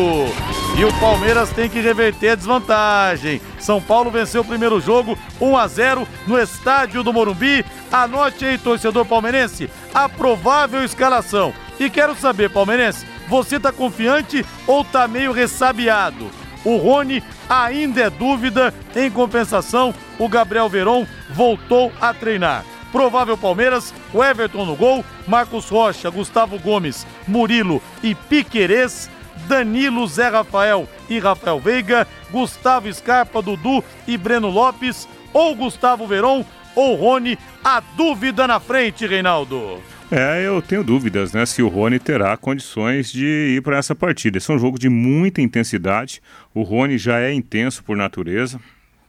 E o Palmeiras tem que reverter a desvantagem. São Paulo venceu o primeiro jogo 1 a 0 no estádio do Morumbi. Anote aí, torcedor palmeirense, a provável escalação. E quero saber, palmeirense, você tá confiante ou tá meio ressabiado? O Rony ainda é dúvida. Em compensação, o Gabriel Veron voltou a treinar. Provável Palmeiras, o Everton no gol, Marcos Rocha, Gustavo Gomes, Murilo e Piquerez Danilo, Zé Rafael e Rafael Veiga, Gustavo Scarpa, Dudu e Breno Lopes, ou Gustavo Veron ou Rony, a dúvida na frente, Reinaldo. É, eu tenho dúvidas, né, se o Rony terá condições de ir para essa partida. Esse é um jogo de muita intensidade. O Rony já é intenso por natureza,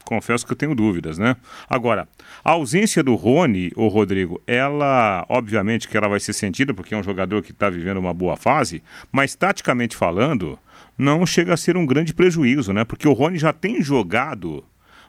confesso que eu tenho dúvidas, né? Agora, a ausência do Rony, o Rodrigo, ela, obviamente que ela vai ser sentida, porque é um jogador que está vivendo uma boa fase, mas taticamente falando, não chega a ser um grande prejuízo, né? Porque o Rony já tem jogado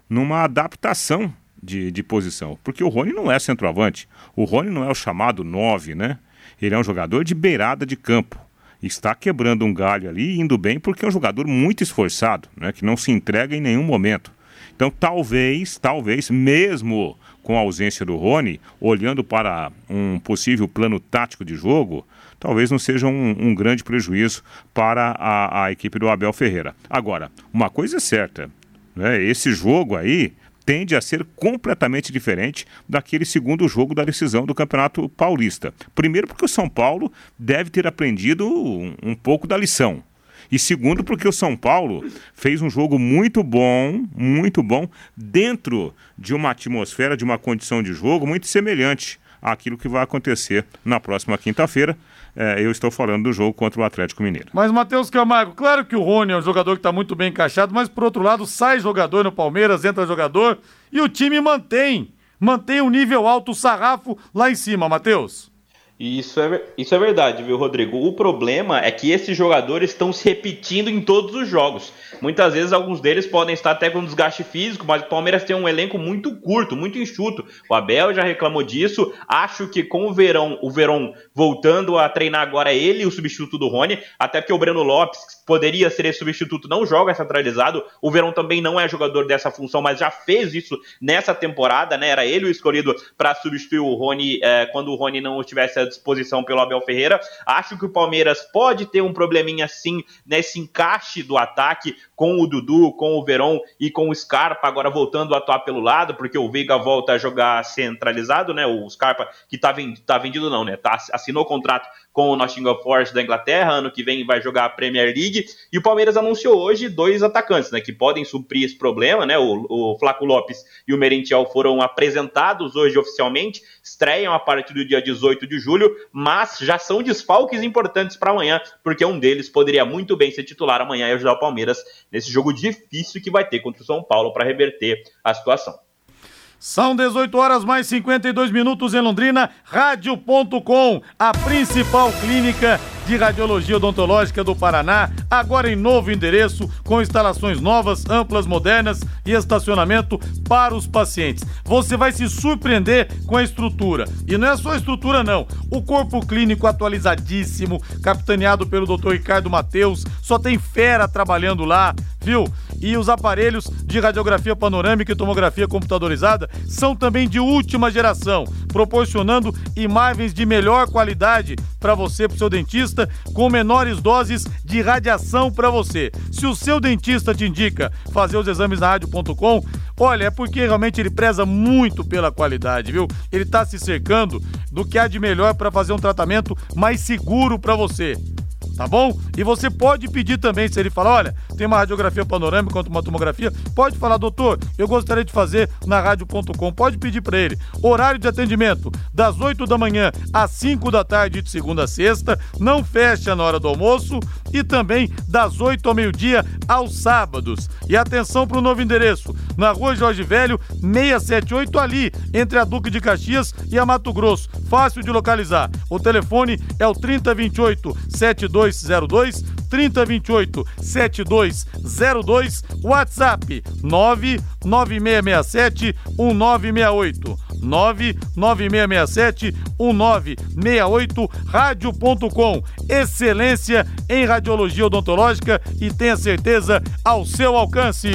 numa adaptação de, de posição. Porque o Rony não é centroavante. O Rony não é o chamado 9, né? Ele é um jogador de beirada de campo. Está quebrando um galho ali, indo bem, porque é um jogador muito esforçado, né? Que não se entrega em nenhum momento. Então, talvez, talvez, mesmo com a ausência do Rony, olhando para um possível plano tático de jogo, talvez não seja um, um grande prejuízo para a, a, equipe do Abel Ferreira. Agora, uma coisa é certa, né? esse jogo aí tende a ser completamente diferente daquele segundo jogo da decisão do Campeonato Paulista. Primeiro, porque o São Paulo deve ter aprendido um, um pouco da lição. E segundo, porque o São Paulo fez um jogo muito bom, muito bom, dentro de uma atmosfera, de uma condição de jogo muito semelhante àquilo que vai acontecer na próxima quinta-feira. É, eu estou falando do jogo contra o Atlético Mineiro. Mas, Matheus Camargo, claro que o Rony é um jogador que está muito bem encaixado, mas por outro lado, sai jogador no Palmeiras, entra jogador e o time mantém. Mantém um nível alto, o sarrafo lá em cima, Matheus. Isso é, isso é verdade, viu, Rodrigo? O problema é que esses jogadores estão se repetindo em todos os jogos. Muitas vezes alguns deles podem estar até com desgaste físico, mas o Palmeiras tem um elenco muito curto, muito enxuto. O Abel já reclamou disso. Acho que com o Verão, o Verão voltando a treinar agora ele, o substituto do Rony, até porque o Breno Lopes poderia ser esse substituto, não joga centralizado. O Verão também não é jogador dessa função, mas já fez isso nessa temporada, né? Era ele o escolhido para substituir o Rony é, quando o Rony não estivesse disposição pelo Abel Ferreira. Acho que o Palmeiras pode ter um probleminha sim nesse encaixe do ataque com o Dudu, com o Verón e com o Scarpa, agora voltando a atuar pelo lado, porque o Veiga volta a jogar centralizado, né? O Scarpa, que tá vendido, tá vendido não, né? Tá, assinou contrato com o Nottingham Forest da Inglaterra, ano que vem vai jogar a Premier League, e o Palmeiras anunciou hoje dois atacantes, né? Que podem suprir esse problema, né? O, o Flaco Lopes e o Merentiel foram apresentados hoje oficialmente, estreiam a partir do dia 18 de julho, mas já são desfalques importantes para amanhã, porque um deles poderia muito bem ser titular amanhã e ajudar o Palmeiras nesse jogo difícil que vai ter contra o São Paulo para reverter a situação. São 18 horas mais 52 minutos em Londrina, rádio.com, a principal clínica de Radiologia Odontológica do Paraná, agora em novo endereço, com instalações novas, amplas, modernas e estacionamento para os pacientes. Você vai se surpreender com a estrutura. E não é só a estrutura, não. O corpo clínico atualizadíssimo, capitaneado pelo Dr. Ricardo Mateus, só tem fera trabalhando lá, viu? E os aparelhos de radiografia panorâmica e tomografia computadorizada são também de última geração, proporcionando imagens de melhor qualidade para você, para o seu dentista com menores doses de radiação para você. Se o seu dentista te indica fazer os exames na rádio.com, olha, é porque realmente ele preza muito pela qualidade, viu? Ele está se cercando do que há de melhor para fazer um tratamento mais seguro para você tá bom? E você pode pedir também, se ele falar, olha, tem uma radiografia panorâmica quanto uma tomografia, pode falar, doutor, eu gostaria de fazer na rádio.com, pode pedir para ele. Horário de atendimento, das 8 da manhã às 5 da tarde de segunda a sexta, não fecha na hora do almoço e também das 8 ao meio-dia aos sábados. E atenção para o novo endereço, na rua Jorge Velho, 678 ali, entre a Duque de Caxias e a Mato Grosso. Fácil de localizar. O telefone é o 3028 72 7202 3028 7202 WhatsApp 99667 1968 99667 1968 rádio.com excelência em radiologia odontológica e tenha certeza ao seu alcance.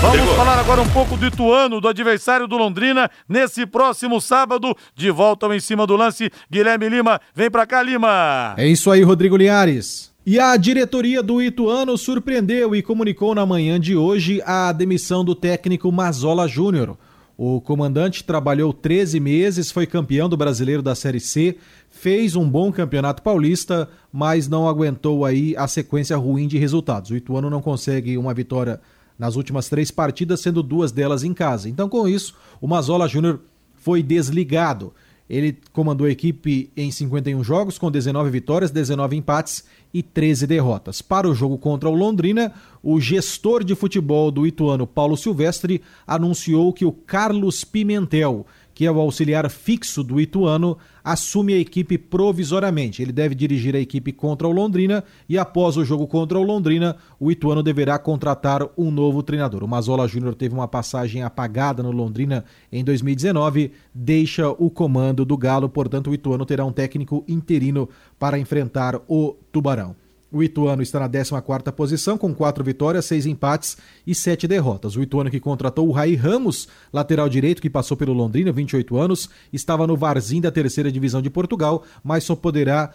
Vamos falar agora um pouco do Ituano, do adversário do Londrina, nesse próximo sábado, de volta ao em cima do lance. Guilherme Lima, vem pra cá, Lima. É isso aí, Rodrigo Linhares. E a diretoria do Ituano surpreendeu e comunicou na manhã de hoje a demissão do técnico Mazola Júnior. O comandante trabalhou 13 meses, foi campeão do brasileiro da Série C, fez um bom campeonato paulista, mas não aguentou aí a sequência ruim de resultados. O Ituano não consegue uma vitória nas últimas três partidas, sendo duas delas em casa. Então, com isso, o Mazola Júnior foi desligado. Ele comandou a equipe em 51 jogos, com 19 vitórias, 19 empates e 13 derrotas. Para o jogo contra o Londrina, o gestor de futebol do Ituano, Paulo Silvestre, anunciou que o Carlos Pimentel, que é o auxiliar fixo do Ituano, assume a equipe provisoriamente. Ele deve dirigir a equipe contra o Londrina e após o jogo contra o Londrina, o Ituano deverá contratar um novo treinador. O Mazola Júnior teve uma passagem apagada no Londrina em 2019, deixa o comando do Galo, portanto o Ituano terá um técnico interino para enfrentar o Tubarão. O Ituano está na 14ª posição com quatro vitórias, seis empates e sete derrotas. O Ituano que contratou o Rai Ramos, lateral direito que passou pelo Londrina, 28 anos, estava no Varzim da terceira divisão de Portugal, mas só poderá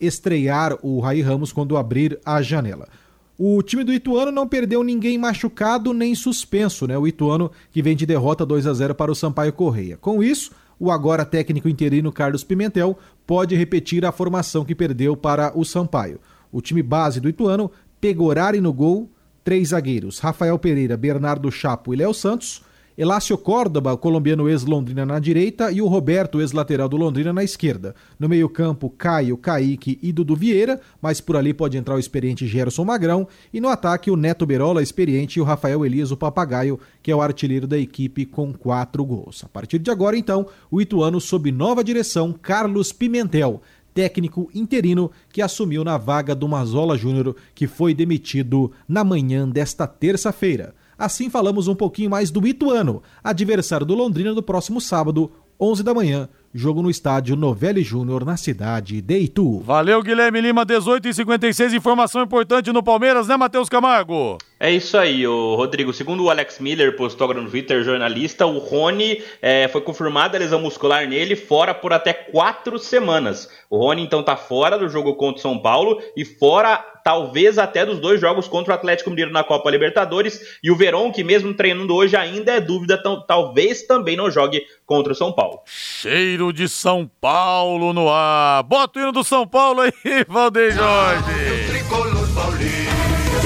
estrear o Rai Ramos quando abrir a janela. O time do Ituano não perdeu ninguém machucado nem suspenso, né? O Ituano que vem de derrota 2 a 0 para o Sampaio Correia. Com isso, o agora técnico interino Carlos Pimentel pode repetir a formação que perdeu para o Sampaio. O time base do Ituano, Pegorari no gol, três zagueiros, Rafael Pereira, Bernardo Chapo e Léo Santos, Elácio Córdoba, colombiano ex-Londrina na direita e o Roberto, ex-lateral do Londrina na esquerda. No meio-campo, Caio, Kaique e Dudu Vieira, mas por ali pode entrar o experiente Gerson Magrão. E no ataque, o Neto Berola, experiente, e o Rafael Elias, o papagaio, que é o artilheiro da equipe com quatro gols. A partir de agora, então, o Ituano sob nova direção, Carlos Pimentel técnico interino que assumiu na vaga do Mazola Júnior, que foi demitido na manhã desta terça-feira. Assim falamos um pouquinho mais do Ituano, adversário do Londrina no próximo sábado, 11 da manhã, jogo no estádio Novelli Júnior, na cidade de Itu. Valeu, Guilherme Lima, 18 e 56 informação importante no Palmeiras, né, Matheus Camargo? É isso aí, o Rodrigo. Segundo o Alex Miller, postou agora no Twitter, jornalista, o Rony é, foi confirmada a lesão muscular nele, fora por até quatro semanas. O Rony, então, tá fora do jogo contra o São Paulo e fora, talvez, até dos dois jogos contra o Atlético Mineiro na Copa Libertadores. E o Verón, que mesmo treinando hoje, ainda é dúvida, talvez também não jogue contra o São Paulo. Cheiro de São Paulo no ar. Bota o hino do São Paulo aí, Valdeir Jorge.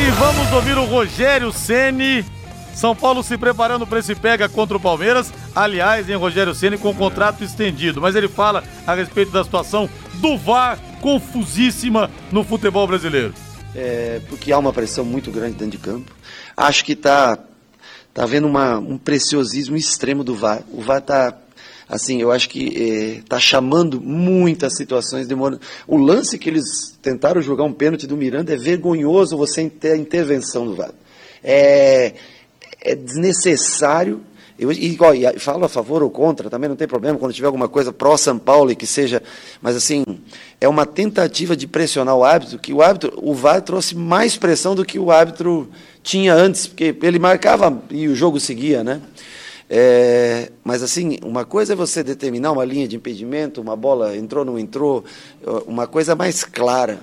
E vamos ouvir o Rogério Ceni. São Paulo se preparando para esse pega contra o Palmeiras. Aliás, em Rogério Ceni com contrato estendido. Mas ele fala a respeito da situação do VAR confusíssima no futebol brasileiro. É, porque há uma pressão muito grande dentro de campo. Acho que está tá havendo uma, um preciosismo extremo do VAR. O VAR está assim, eu acho que está eh, chamando muitas situações. Demora... O lance que eles tentaram jogar um pênalti do Miranda é vergonhoso você ter a intervenção do VAR. É, é desnecessário. Eu, e, ó, e falo a favor ou contra, também não tem problema quando tiver alguma coisa pró-São Paulo e que seja. Mas assim, é uma tentativa de pressionar o árbitro, que o árbitro, o VAR trouxe mais pressão do que o árbitro tinha antes, porque ele marcava e o jogo seguia, né? É, mas assim, uma coisa é você determinar uma linha de impedimento, uma bola entrou, não entrou, uma coisa mais clara.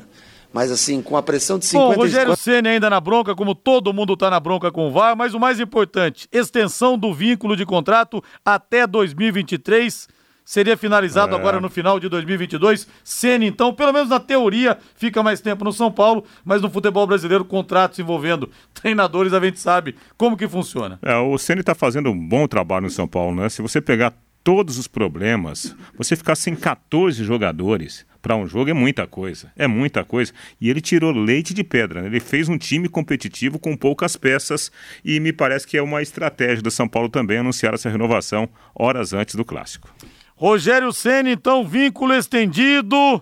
Mas assim, com a pressão de 50... Bom, Rogério Ceni ainda na bronca, como todo mundo está na bronca com o VAR, mas o mais importante, extensão do vínculo de contrato até 2023 seria finalizado é. agora no final de 2022. Ceni, então, pelo menos na teoria, fica mais tempo no São Paulo, mas no futebol brasileiro, contratos envolvendo treinadores, a gente sabe como que funciona. É, o Ceni está fazendo um bom trabalho no São Paulo, né? Se você pegar todos os problemas, você ficar sem 14 jogadores para um jogo é muita coisa, é muita coisa. E ele tirou leite de pedra, né? ele fez um time competitivo com poucas peças e me parece que é uma estratégia do São Paulo também anunciar essa renovação horas antes do clássico. Rogério Senna, então, vínculo estendido.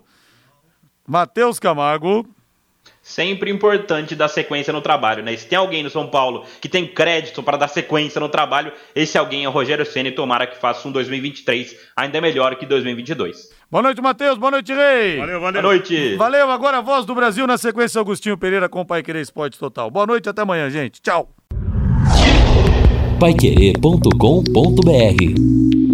Matheus Camargo. Sempre importante dar sequência no trabalho, né? Se tem alguém no São Paulo que tem crédito para dar sequência no trabalho, esse alguém é o Rogério Senna e tomara que faça um 2023 ainda melhor que 2022. Boa noite, Matheus. Boa noite, Rei. Valeu, valeu. Boa noite. Valeu. Agora a voz do Brasil na sequência Augustinho Pereira com o Pai Querer Esporte Total. Boa noite, até amanhã, gente. Tchau. Paiquerê.com.br